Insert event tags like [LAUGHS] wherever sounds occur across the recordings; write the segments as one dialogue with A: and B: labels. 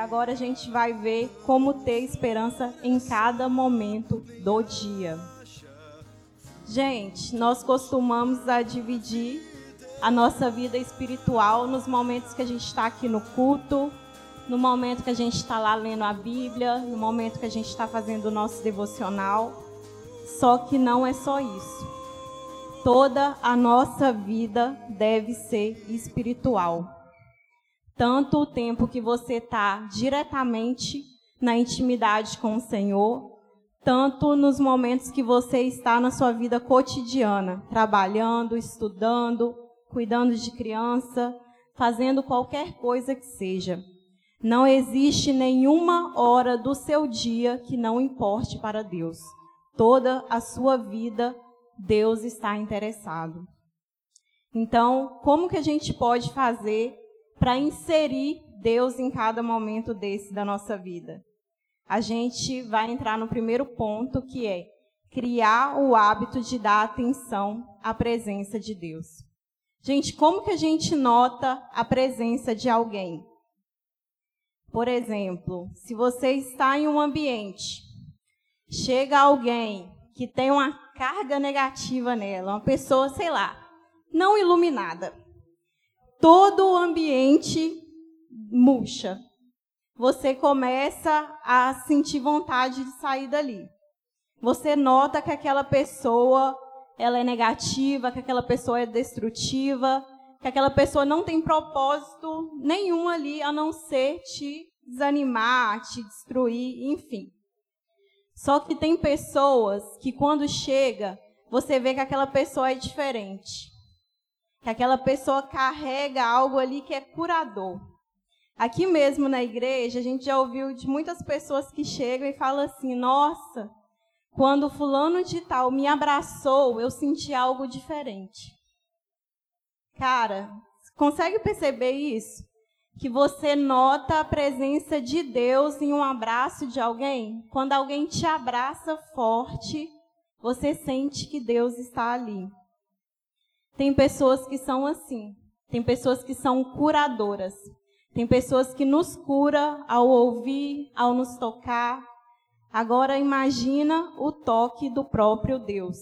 A: agora a gente vai ver como ter esperança em cada momento do dia. Gente, nós costumamos a dividir a nossa vida espiritual nos momentos que a gente está aqui no culto, no momento que a gente está lá lendo a Bíblia, no momento que a gente está fazendo o nosso devocional. Só que não é só isso. Toda a nossa vida deve ser espiritual. Tanto o tempo que você está diretamente na intimidade com o Senhor, tanto nos momentos que você está na sua vida cotidiana, trabalhando, estudando, cuidando de criança, fazendo qualquer coisa que seja. Não existe nenhuma hora do seu dia que não importe para Deus. Toda a sua vida, Deus está interessado. Então, como que a gente pode fazer para inserir Deus em cada momento desse da nossa vida? A gente vai entrar no primeiro ponto, que é criar o hábito de dar atenção à presença de Deus. Gente, como que a gente nota a presença de alguém? Por exemplo, se você está em um ambiente, chega alguém que tem uma carga negativa nela, uma pessoa, sei lá, não iluminada. Todo o ambiente murcha. Você começa a sentir vontade de sair dali. Você nota que aquela pessoa ela é negativa, que aquela pessoa é destrutiva, que aquela pessoa não tem propósito nenhum ali a não ser te desanimar, te destruir, enfim. Só que tem pessoas que quando chega, você vê que aquela pessoa é diferente. Que aquela pessoa carrega algo ali que é curador. Aqui mesmo na igreja, a gente já ouviu de muitas pessoas que chegam e falam assim: "Nossa, quando fulano de tal me abraçou, eu senti algo diferente". Cara, consegue perceber isso? Que você nota a presença de Deus em um abraço de alguém? Quando alguém te abraça forte, você sente que Deus está ali. Tem pessoas que são assim. Tem pessoas que são curadoras. Tem pessoas que nos cura ao ouvir, ao nos tocar. Agora imagina o toque do próprio Deus.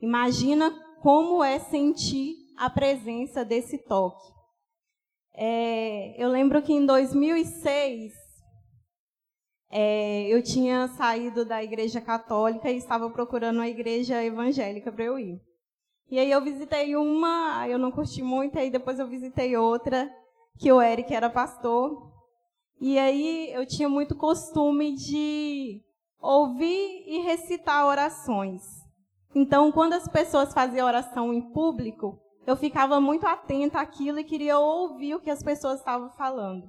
A: Imagina como é sentir a presença desse toque. É, eu lembro que em 2006 é, eu tinha saído da igreja católica e estava procurando uma igreja evangélica para eu ir. E aí eu visitei uma, eu não curti muito, aí depois eu visitei outra, que o Eric era pastor. E aí eu tinha muito costume de ouvir e recitar orações. Então, quando as pessoas faziam oração em público, eu ficava muito atenta àquilo e queria ouvir o que as pessoas estavam falando.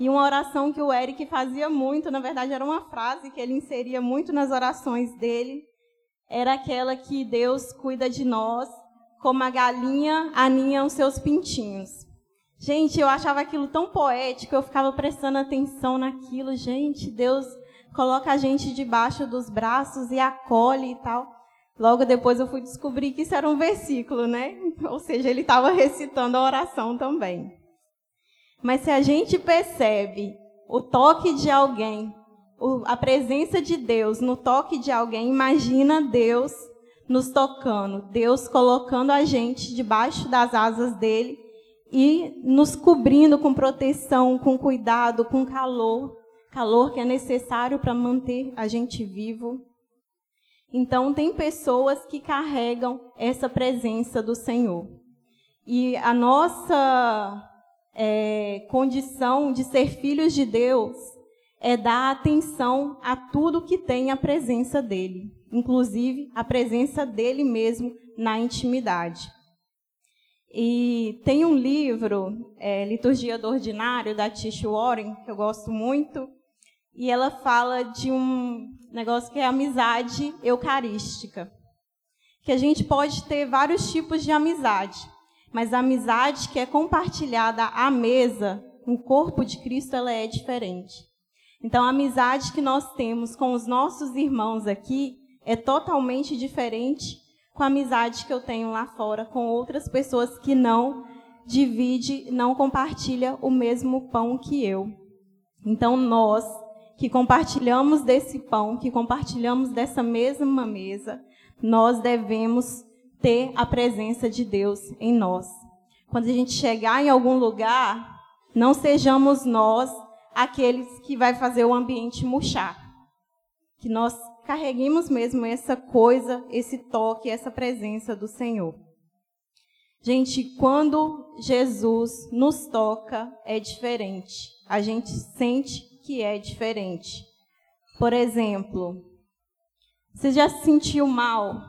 A: E uma oração que o Eric fazia muito, na verdade era uma frase que ele inseria muito nas orações dele, era aquela que Deus cuida de nós como a galinha aninha os seus pintinhos. Gente, eu achava aquilo tão poético, eu ficava prestando atenção naquilo. Gente, Deus coloca a gente debaixo dos braços e acolhe e tal. Logo depois eu fui descobrir que isso era um versículo, né? [LAUGHS] Ou seja, ele estava recitando a oração também. Mas se a gente percebe o toque de alguém, a presença de Deus no toque de alguém, imagina Deus nos tocando, Deus colocando a gente debaixo das asas dele e nos cobrindo com proteção, com cuidado, com calor, calor que é necessário para manter a gente vivo. Então, tem pessoas que carregam essa presença do Senhor. E a nossa é, condição de ser filhos de Deus é dar atenção a tudo que tem a presença dele, inclusive a presença dele mesmo na intimidade. E tem um livro, é, Liturgia do Ordinário, da Tish Warren, que eu gosto muito, e ela fala de um negócio que é amizade eucarística. Que a gente pode ter vários tipos de amizade, mas a amizade que é compartilhada à mesa, no corpo de Cristo, ela é diferente. Então, a amizade que nós temos com os nossos irmãos aqui é totalmente diferente com a amizade que eu tenho lá fora com outras pessoas que não divide, não compartilha o mesmo pão que eu. Então nós que compartilhamos desse pão, que compartilhamos dessa mesma mesa, nós devemos ter a presença de Deus em nós. Quando a gente chegar em algum lugar, não sejamos nós aqueles que vai fazer o ambiente murchar. Que nós carreguemos mesmo essa coisa, esse toque, essa presença do Senhor. Gente, quando Jesus nos toca, é diferente. A gente sente que é diferente. Por exemplo, você já se sentiu mal?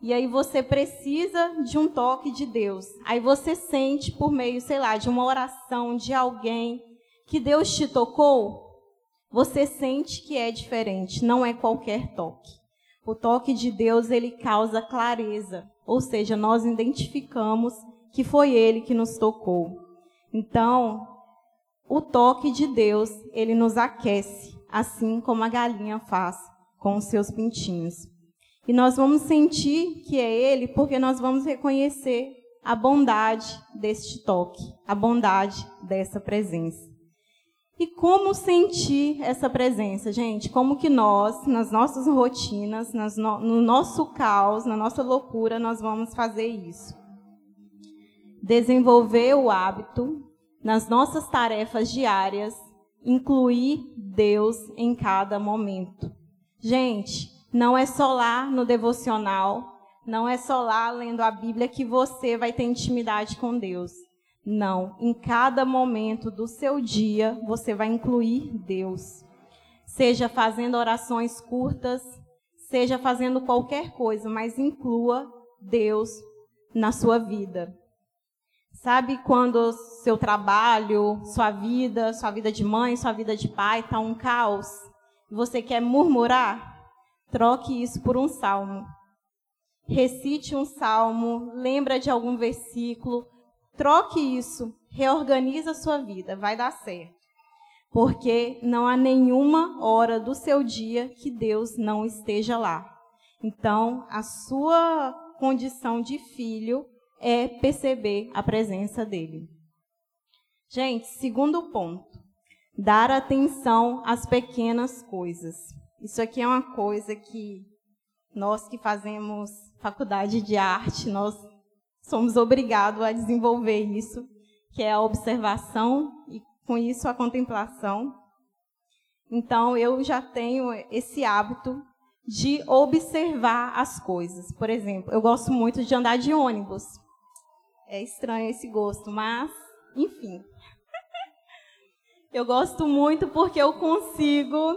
A: E aí você precisa de um toque de Deus. Aí você sente por meio, sei lá, de uma oração de alguém que Deus te tocou, você sente que é diferente, não é qualquer toque. O toque de Deus, ele causa clareza, ou seja, nós identificamos que foi ele que nos tocou. Então, o toque de Deus, ele nos aquece, assim como a galinha faz com os seus pintinhos. E nós vamos sentir que é ele porque nós vamos reconhecer a bondade deste toque, a bondade dessa presença. E como sentir essa presença, gente? Como que nós, nas nossas rotinas, no, no nosso caos, na nossa loucura, nós vamos fazer isso? Desenvolver o hábito nas nossas tarefas diárias, incluir Deus em cada momento. Gente, não é só lá no devocional, não é só lá lendo a Bíblia que você vai ter intimidade com Deus. Não, em cada momento do seu dia você vai incluir Deus. Seja fazendo orações curtas, seja fazendo qualquer coisa, mas inclua Deus na sua vida. Sabe quando seu trabalho, sua vida, sua vida de mãe, sua vida de pai está um caos? Você quer murmurar? Troque isso por um salmo. Recite um salmo, lembra de algum versículo, troque isso, reorganiza a sua vida, vai dar certo. Porque não há nenhuma hora do seu dia que Deus não esteja lá. Então, a sua condição de filho é perceber a presença dele. Gente, segundo ponto, dar atenção às pequenas coisas. Isso aqui é uma coisa que nós que fazemos faculdade de arte, nós somos obrigados a desenvolver isso, que é a observação e com isso a contemplação. Então eu já tenho esse hábito de observar as coisas. Por exemplo, eu gosto muito de andar de ônibus. É estranho esse gosto, mas, enfim. [LAUGHS] eu gosto muito porque eu consigo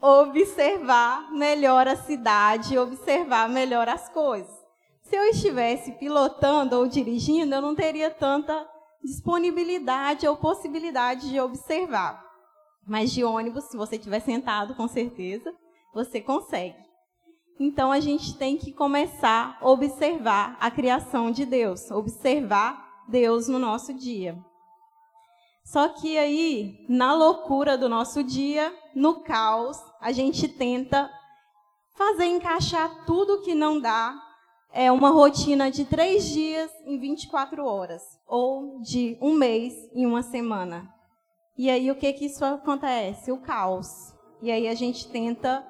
A: observar melhor a cidade, observar melhor as coisas. Se eu estivesse pilotando ou dirigindo, eu não teria tanta disponibilidade ou possibilidade de observar. Mas de ônibus, se você estiver sentado, com certeza, você consegue. Então a gente tem que começar a observar a criação de Deus, observar Deus no nosso dia. Só que aí, na loucura do nosso dia, no caos, a gente tenta fazer encaixar tudo que não dá. É uma rotina de três dias em 24 horas, ou de um mês em uma semana. E aí o que que isso acontece? O caos. E aí a gente tenta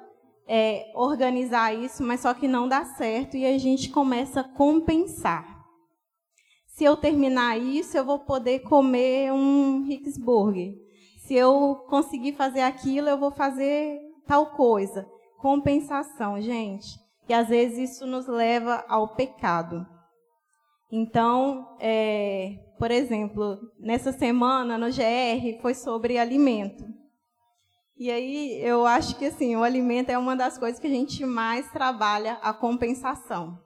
A: é, organizar isso, mas só que não dá certo e a gente começa a compensar. Se eu terminar isso, eu vou poder comer um Ricksburger. Se eu conseguir fazer aquilo, eu vou fazer tal coisa. Compensação, gente. E às vezes isso nos leva ao pecado. Então, é, por exemplo, nessa semana no GR foi sobre alimento. E aí eu acho que assim, o alimento é uma das coisas que a gente mais trabalha a compensação.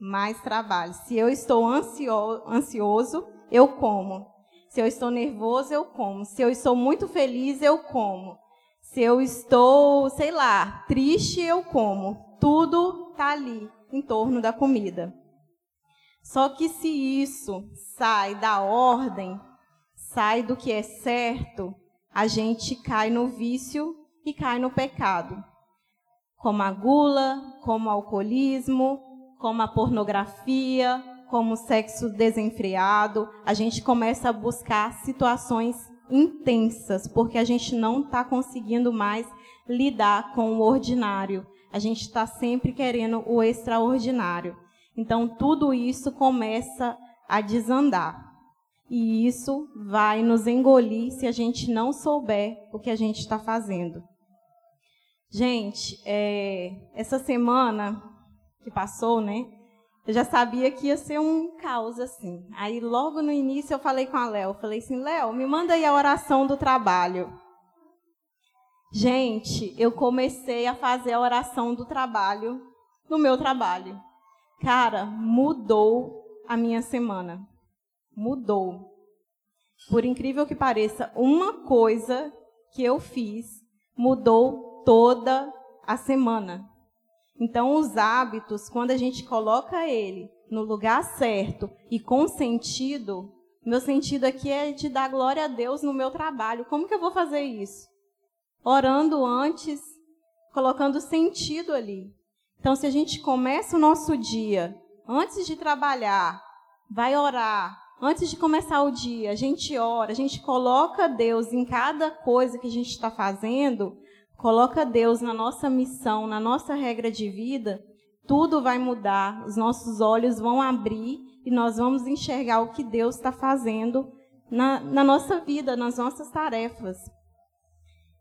A: Mais trabalho. Se eu estou ansio ansioso, eu como. Se eu estou nervoso, eu como. Se eu estou muito feliz, eu como. Se eu estou, sei lá, triste, eu como. Tudo está ali em torno da comida. Só que se isso sai da ordem, sai do que é certo, a gente cai no vício e cai no pecado, como a gula, como o alcoolismo, como a pornografia, como sexo desenfreado, a gente começa a buscar situações intensas, porque a gente não está conseguindo mais lidar com o ordinário. A gente está sempre querendo o extraordinário. Então, tudo isso começa a desandar. E isso vai nos engolir se a gente não souber o que a gente está fazendo. Gente, é, essa semana que passou, né? Eu já sabia que ia ser um caos assim. Aí logo no início eu falei com a Léo, falei assim, Léo, me manda aí a oração do trabalho. Gente, eu comecei a fazer a oração do trabalho no meu trabalho. Cara, mudou a minha semana. Mudou. Por incrível que pareça, uma coisa que eu fiz mudou toda a semana. Então, os hábitos, quando a gente coloca ele no lugar certo e com sentido, meu sentido aqui é de dar glória a Deus no meu trabalho. Como que eu vou fazer isso? Orando antes, colocando sentido ali. Então, se a gente começa o nosso dia, antes de trabalhar, vai orar, antes de começar o dia, a gente ora, a gente coloca Deus em cada coisa que a gente está fazendo, coloca Deus na nossa missão, na nossa regra de vida, tudo vai mudar, os nossos olhos vão abrir e nós vamos enxergar o que Deus está fazendo na, na nossa vida, nas nossas tarefas.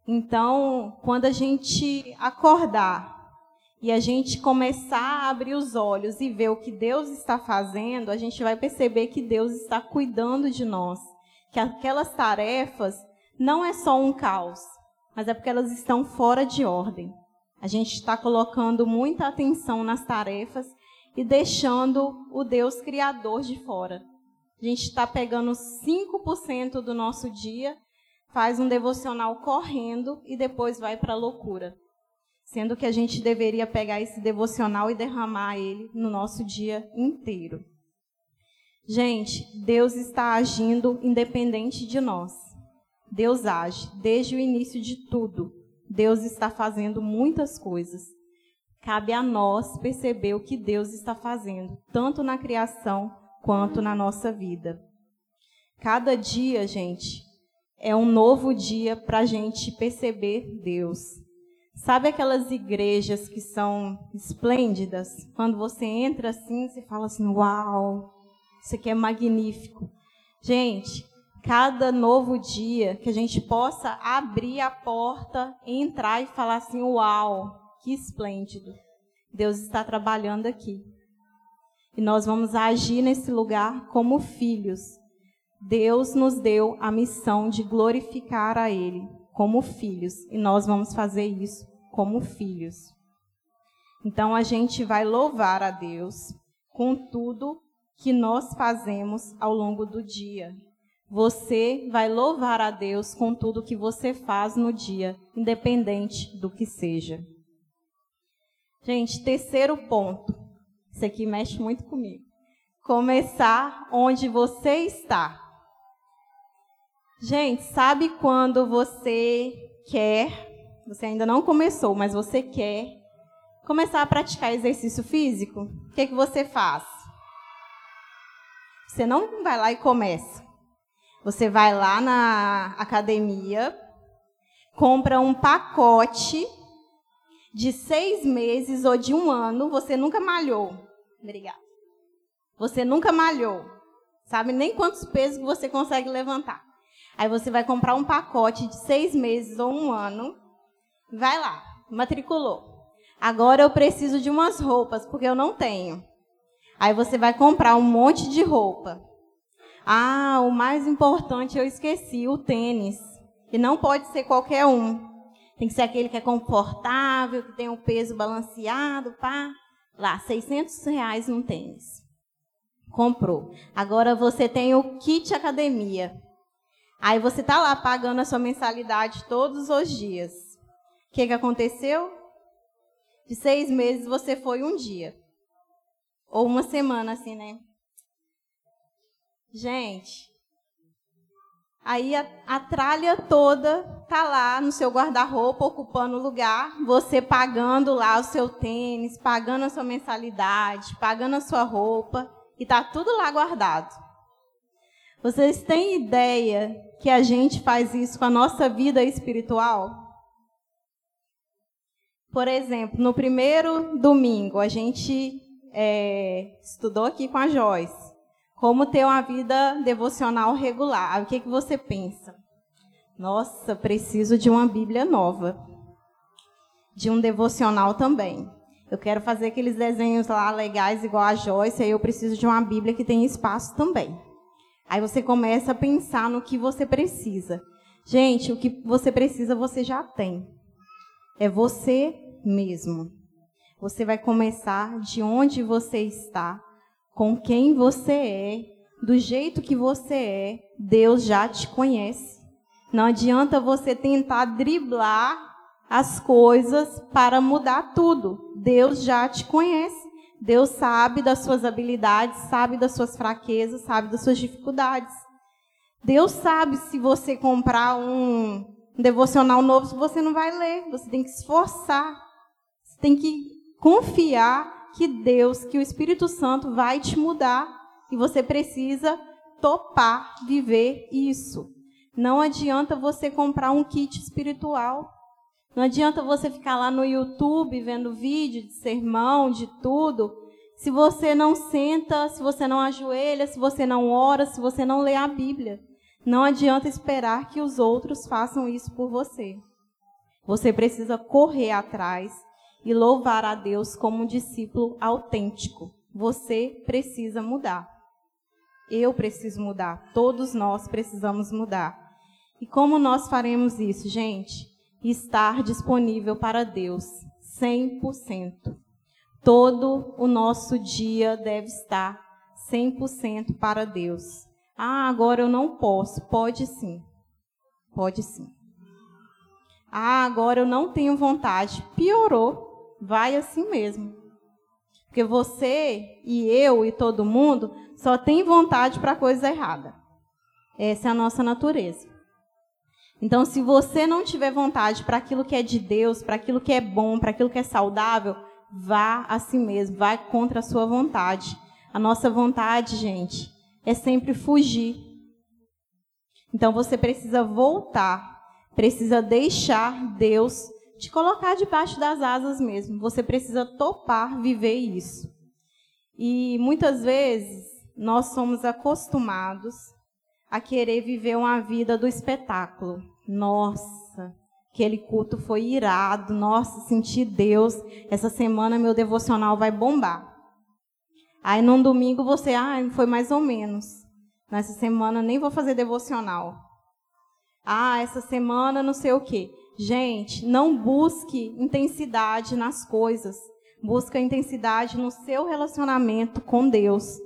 A: Então, quando a gente acordar e a gente começar a abrir os olhos e ver o que Deus está fazendo, a gente vai perceber que Deus está cuidando de nós, que aquelas tarefas não é só um caos, mas é porque elas estão fora de ordem. A gente está colocando muita atenção nas tarefas e deixando o Deus Criador de fora. A gente está pegando 5% do nosso dia, faz um devocional correndo e depois vai para a loucura. Sendo que a gente deveria pegar esse devocional e derramar ele no nosso dia inteiro. Gente, Deus está agindo independente de nós. Deus age desde o início de tudo. Deus está fazendo muitas coisas. Cabe a nós perceber o que Deus está fazendo, tanto na criação quanto na nossa vida. Cada dia, gente, é um novo dia para a gente perceber Deus. Sabe aquelas igrejas que são esplêndidas? Quando você entra assim, você fala assim: Uau, isso aqui é magnífico. Gente, cada novo dia, que a gente possa abrir a porta, entrar e falar assim: Uau, que esplêndido! Deus está trabalhando aqui. E nós vamos agir nesse lugar como filhos. Deus nos deu a missão de glorificar a Ele como filhos, e nós vamos fazer isso como filhos. Então a gente vai louvar a Deus com tudo que nós fazemos ao longo do dia, você vai louvar a Deus com tudo que você faz no dia, independente do que seja. Gente, terceiro ponto. Isso aqui mexe muito comigo. Começar onde você está. Gente, sabe quando você quer, você ainda não começou, mas você quer começar a praticar exercício físico? O que, é que você faz? Você não vai lá e começa. Você vai lá na academia, compra um pacote de seis meses ou de um ano, você nunca malhou. Obrigada. Você nunca malhou. Sabe nem quantos pesos você consegue levantar. Aí você vai comprar um pacote de seis meses ou um ano. Vai lá, matriculou. Agora eu preciso de umas roupas, porque eu não tenho. Aí você vai comprar um monte de roupa. Ah, o mais importante eu esqueci, o tênis. E não pode ser qualquer um. Tem que ser aquele que é confortável, que tem o um peso balanceado, pá. Lá, 600 reais num tênis. Comprou. Agora você tem o kit academia. Aí você tá lá pagando a sua mensalidade todos os dias. O que, que aconteceu? De seis meses você foi um dia. Ou uma semana, assim, né? Gente, aí a, a tralha toda tá lá no seu guarda-roupa, ocupando lugar, você pagando lá o seu tênis, pagando a sua mensalidade, pagando a sua roupa, e está tudo lá guardado. Vocês têm ideia que a gente faz isso com a nossa vida espiritual? Por exemplo, no primeiro domingo, a gente é, estudou aqui com a Joyce como ter uma vida devocional regular. O que, que você pensa? Nossa, preciso de uma Bíblia nova, de um devocional também. Eu quero fazer aqueles desenhos lá legais igual a Joyce, aí eu preciso de uma Bíblia que tenha espaço também. Aí você começa a pensar no que você precisa. Gente, o que você precisa você já tem. É você mesmo. Você vai começar de onde você está, com quem você é, do jeito que você é. Deus já te conhece. Não adianta você tentar driblar as coisas para mudar tudo. Deus já te conhece. Deus sabe das suas habilidades, sabe das suas fraquezas, sabe das suas dificuldades. Deus sabe se você comprar um, devocional novo, você não vai ler. Você tem que esforçar. Você tem que confiar que Deus, que o Espírito Santo vai te mudar. E você precisa topar viver isso. Não adianta você comprar um kit espiritual. Não adianta você ficar lá no YouTube vendo vídeo de sermão, de tudo, se você não senta, se você não ajoelha, se você não ora, se você não lê a Bíblia. Não adianta esperar que os outros façam isso por você. Você precisa correr atrás e louvar a Deus como um discípulo autêntico. Você precisa mudar. Eu preciso mudar. Todos nós precisamos mudar. E como nós faremos isso, gente? estar disponível para Deus 100%. Todo o nosso dia deve estar 100% para Deus. Ah, agora eu não posso. Pode sim. Pode sim. Ah, agora eu não tenho vontade. Piorou. Vai assim mesmo. Porque você e eu e todo mundo só tem vontade para coisa errada. Essa é a nossa natureza. Então, se você não tiver vontade para aquilo que é de Deus, para aquilo que é bom, para aquilo que é saudável, vá a si mesmo, vá contra a sua vontade. A nossa vontade, gente, é sempre fugir. Então você precisa voltar, precisa deixar Deus te colocar debaixo das asas mesmo. Você precisa topar viver isso. E muitas vezes nós somos acostumados a querer viver uma vida do espetáculo. Nossa, aquele culto foi irado. Nossa, senti Deus. Essa semana meu devocional vai bombar. Aí num domingo você, ah, foi mais ou menos. Nessa semana nem vou fazer devocional. Ah, essa semana não sei o quê. Gente, não busque intensidade nas coisas. Busca intensidade no seu relacionamento com Deus.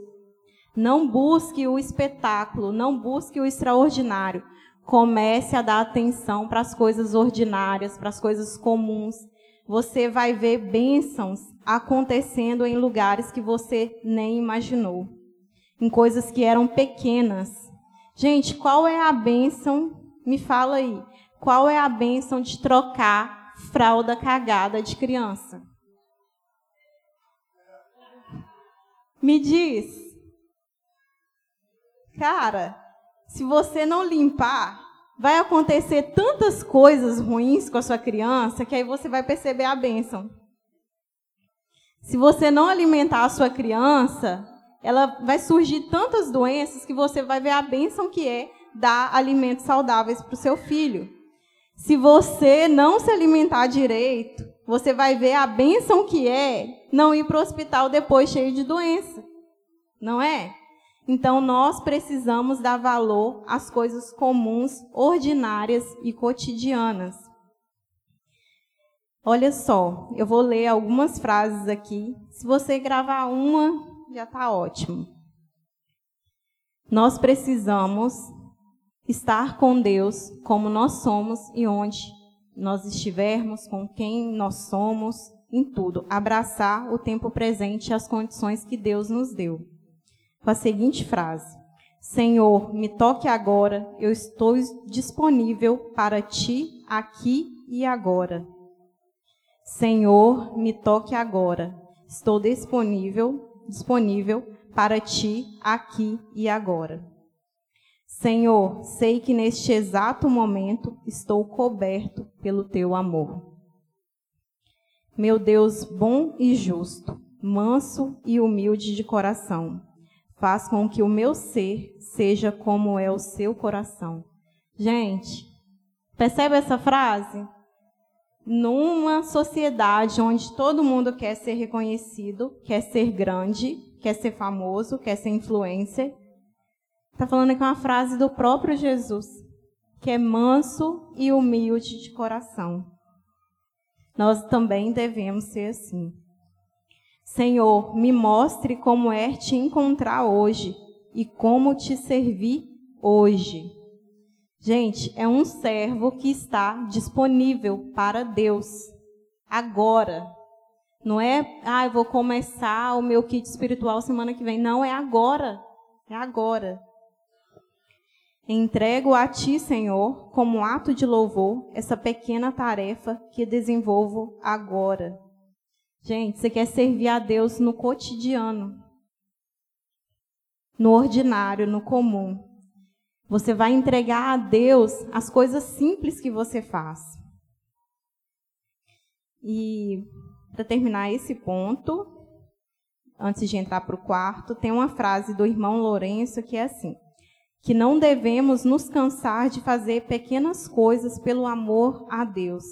A: Não busque o espetáculo, não busque o extraordinário. Comece a dar atenção para as coisas ordinárias, para as coisas comuns. Você vai ver bênçãos acontecendo em lugares que você nem imaginou, em coisas que eram pequenas. Gente, qual é a bênção? Me fala aí. Qual é a bênção de trocar fralda cagada de criança? Me diz. Cara, se você não limpar, vai acontecer tantas coisas ruins com a sua criança que aí você vai perceber a bênção. Se você não alimentar a sua criança, ela vai surgir tantas doenças que você vai ver a bênção que é dar alimentos saudáveis para o seu filho. Se você não se alimentar direito, você vai ver a bênção que é não ir para o hospital depois cheio de doença. Não é? Então, nós precisamos dar valor às coisas comuns, ordinárias e cotidianas. Olha só, eu vou ler algumas frases aqui. Se você gravar uma, já está ótimo. Nós precisamos estar com Deus como nós somos e onde nós estivermos, com quem nós somos, em tudo. Abraçar o tempo presente e as condições que Deus nos deu com a seguinte frase: Senhor, me toque agora, eu estou disponível para ti aqui e agora. Senhor, me toque agora, estou disponível, disponível para ti aqui e agora. Senhor, sei que neste exato momento estou coberto pelo teu amor. Meu Deus bom e justo, manso e humilde de coração, faz com que o meu ser seja como é o seu coração. Gente, percebe essa frase? numa sociedade onde todo mundo quer ser reconhecido, quer ser grande, quer ser famoso, quer ser influencer. Está falando aqui uma frase do próprio Jesus, que é manso e humilde de coração. Nós também devemos ser assim. Senhor, me mostre como é te encontrar hoje e como te servir hoje. Gente, é um servo que está disponível para Deus agora. Não é, ah, eu vou começar o meu kit espiritual semana que vem. Não, é agora. É agora. Entrego a Ti, Senhor, como ato de louvor, essa pequena tarefa que desenvolvo agora. Gente, você quer servir a Deus no cotidiano, no ordinário, no comum. Você vai entregar a Deus as coisas simples que você faz. E para terminar esse ponto, antes de entrar para o quarto, tem uma frase do irmão Lourenço que é assim: que não devemos nos cansar de fazer pequenas coisas pelo amor a Deus,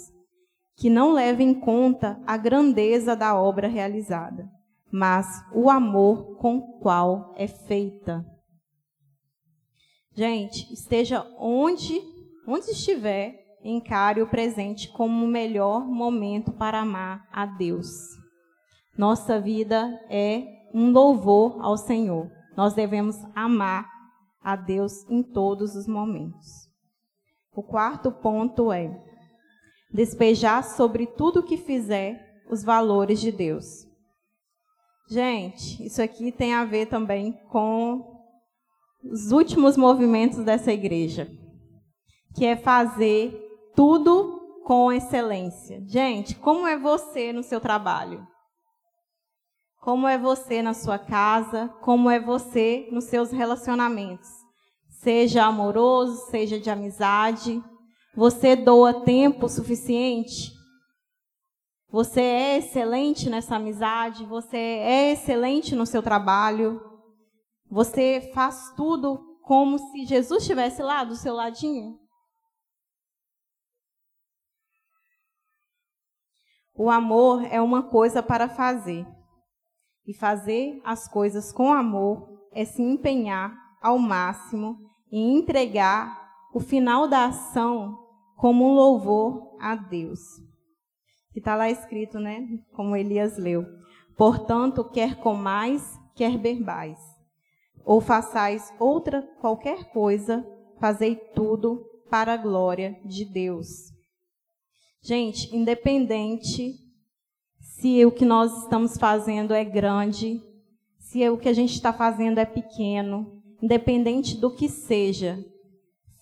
A: que não levem em conta a grandeza da obra realizada, mas o amor com o qual é feita. Gente, esteja onde, onde estiver, encare o presente como o melhor momento para amar a Deus. Nossa vida é um louvor ao Senhor. Nós devemos amar a Deus em todos os momentos. O quarto ponto é despejar sobre tudo que fizer os valores de Deus. Gente, isso aqui tem a ver também com os últimos movimentos dessa igreja, que é fazer tudo com excelência. Gente, como é você no seu trabalho? Como é você na sua casa? Como é você nos seus relacionamentos? Seja amoroso, seja de amizade. Você doa tempo suficiente? Você é excelente nessa amizade? Você é excelente no seu trabalho? Você faz tudo como se Jesus estivesse lá do seu ladinho? O amor é uma coisa para fazer. E fazer as coisas com amor é se empenhar ao máximo e entregar o final da ação como um louvor a Deus. Que está lá escrito, né? Como Elias leu. Portanto, quer comais, quer bebais ou façais outra qualquer coisa, fazei tudo para a glória de Deus. Gente, independente se o que nós estamos fazendo é grande, se o que a gente está fazendo é pequeno, independente do que seja,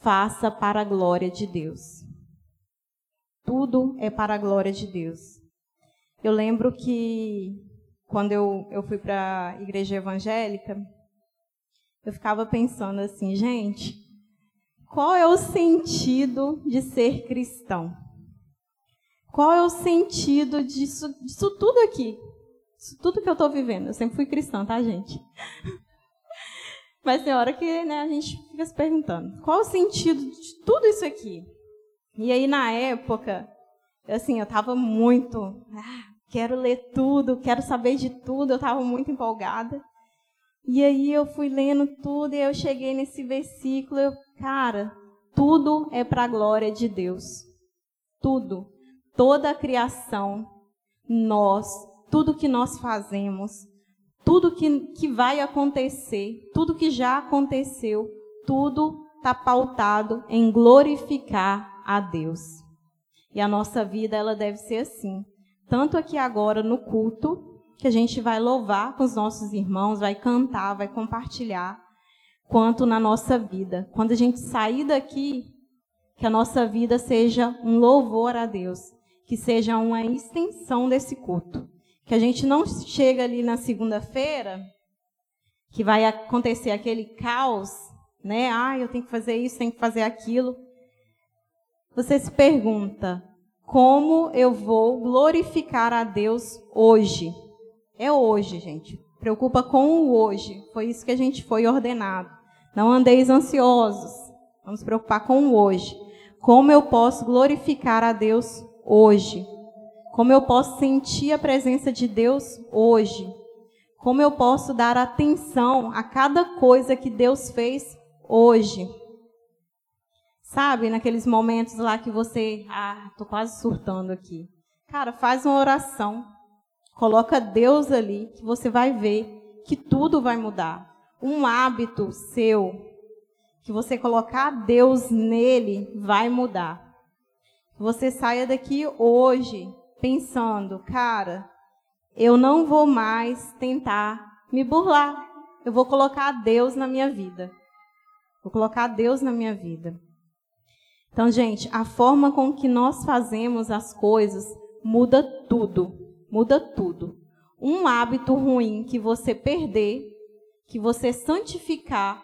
A: faça para a glória de Deus. Tudo é para a glória de Deus. Eu lembro que quando eu, eu fui para a igreja evangélica, eu ficava pensando assim, gente, qual é o sentido de ser cristão? Qual é o sentido disso, disso tudo aqui? Isso tudo que eu estou vivendo. Eu sempre fui cristã, tá, gente? Mas tem hora que né, a gente fica se perguntando: qual o sentido de tudo isso aqui? E aí, na época, assim, eu estava muito. Ah, quero ler tudo, quero saber de tudo, eu estava muito empolgada. E aí eu fui lendo tudo e eu cheguei nesse versículo, eu, cara, tudo é para a glória de Deus. Tudo. Toda a criação, nós, tudo que nós fazemos, tudo que, que vai acontecer, tudo que já aconteceu, tudo está pautado em glorificar a Deus. E a nossa vida, ela deve ser assim. Tanto aqui agora no culto, que a gente vai louvar com os nossos irmãos, vai cantar, vai compartilhar, quanto na nossa vida. Quando a gente sair daqui, que a nossa vida seja um louvor a Deus, que seja uma extensão desse culto. Que a gente não chega ali na segunda-feira, que vai acontecer aquele caos, né? Ah, eu tenho que fazer isso, tenho que fazer aquilo. Você se pergunta: como eu vou glorificar a Deus hoje? É hoje, gente. Preocupa com o hoje. Foi isso que a gente foi ordenado. Não andeis ansiosos. Vamos preocupar com o hoje. Como eu posso glorificar a Deus hoje? Como eu posso sentir a presença de Deus hoje? Como eu posso dar atenção a cada coisa que Deus fez hoje? Sabe, naqueles momentos lá que você, ah, tô quase surtando aqui. Cara, faz uma oração. Coloca Deus ali, que você vai ver que tudo vai mudar. Um hábito seu, que você colocar Deus nele, vai mudar. Você saia daqui hoje pensando, cara, eu não vou mais tentar me burlar. Eu vou colocar Deus na minha vida. Vou colocar Deus na minha vida. Então, gente, a forma com que nós fazemos as coisas muda tudo. Muda tudo. Um hábito ruim que você perder, que você santificar,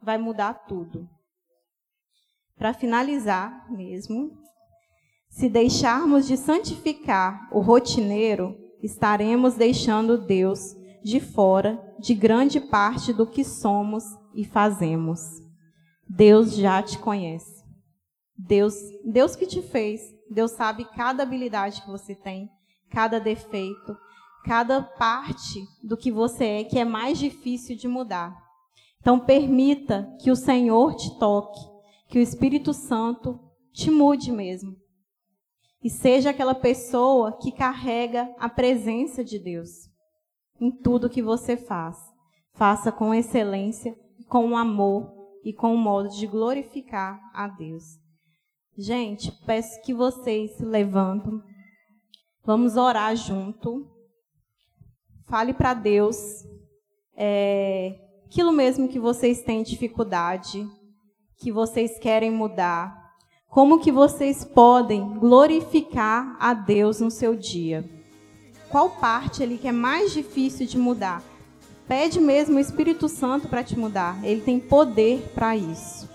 A: vai mudar tudo. Para finalizar mesmo, se deixarmos de santificar o rotineiro, estaremos deixando Deus de fora de grande parte do que somos e fazemos. Deus já te conhece. Deus, Deus que te fez, Deus sabe cada habilidade que você tem, cada defeito, cada parte do que você é que é mais difícil de mudar. Então permita que o Senhor te toque, que o Espírito Santo te mude mesmo. E seja aquela pessoa que carrega a presença de Deus em tudo que você faz. Faça com excelência, com amor e com um modo de glorificar a Deus. Gente, peço que vocês se levantem. Vamos orar junto. Fale para Deus é, aquilo mesmo que vocês têm dificuldade, que vocês querem mudar. Como que vocês podem glorificar a Deus no seu dia? Qual parte ali que é mais difícil de mudar? Pede mesmo o Espírito Santo para te mudar. Ele tem poder para isso.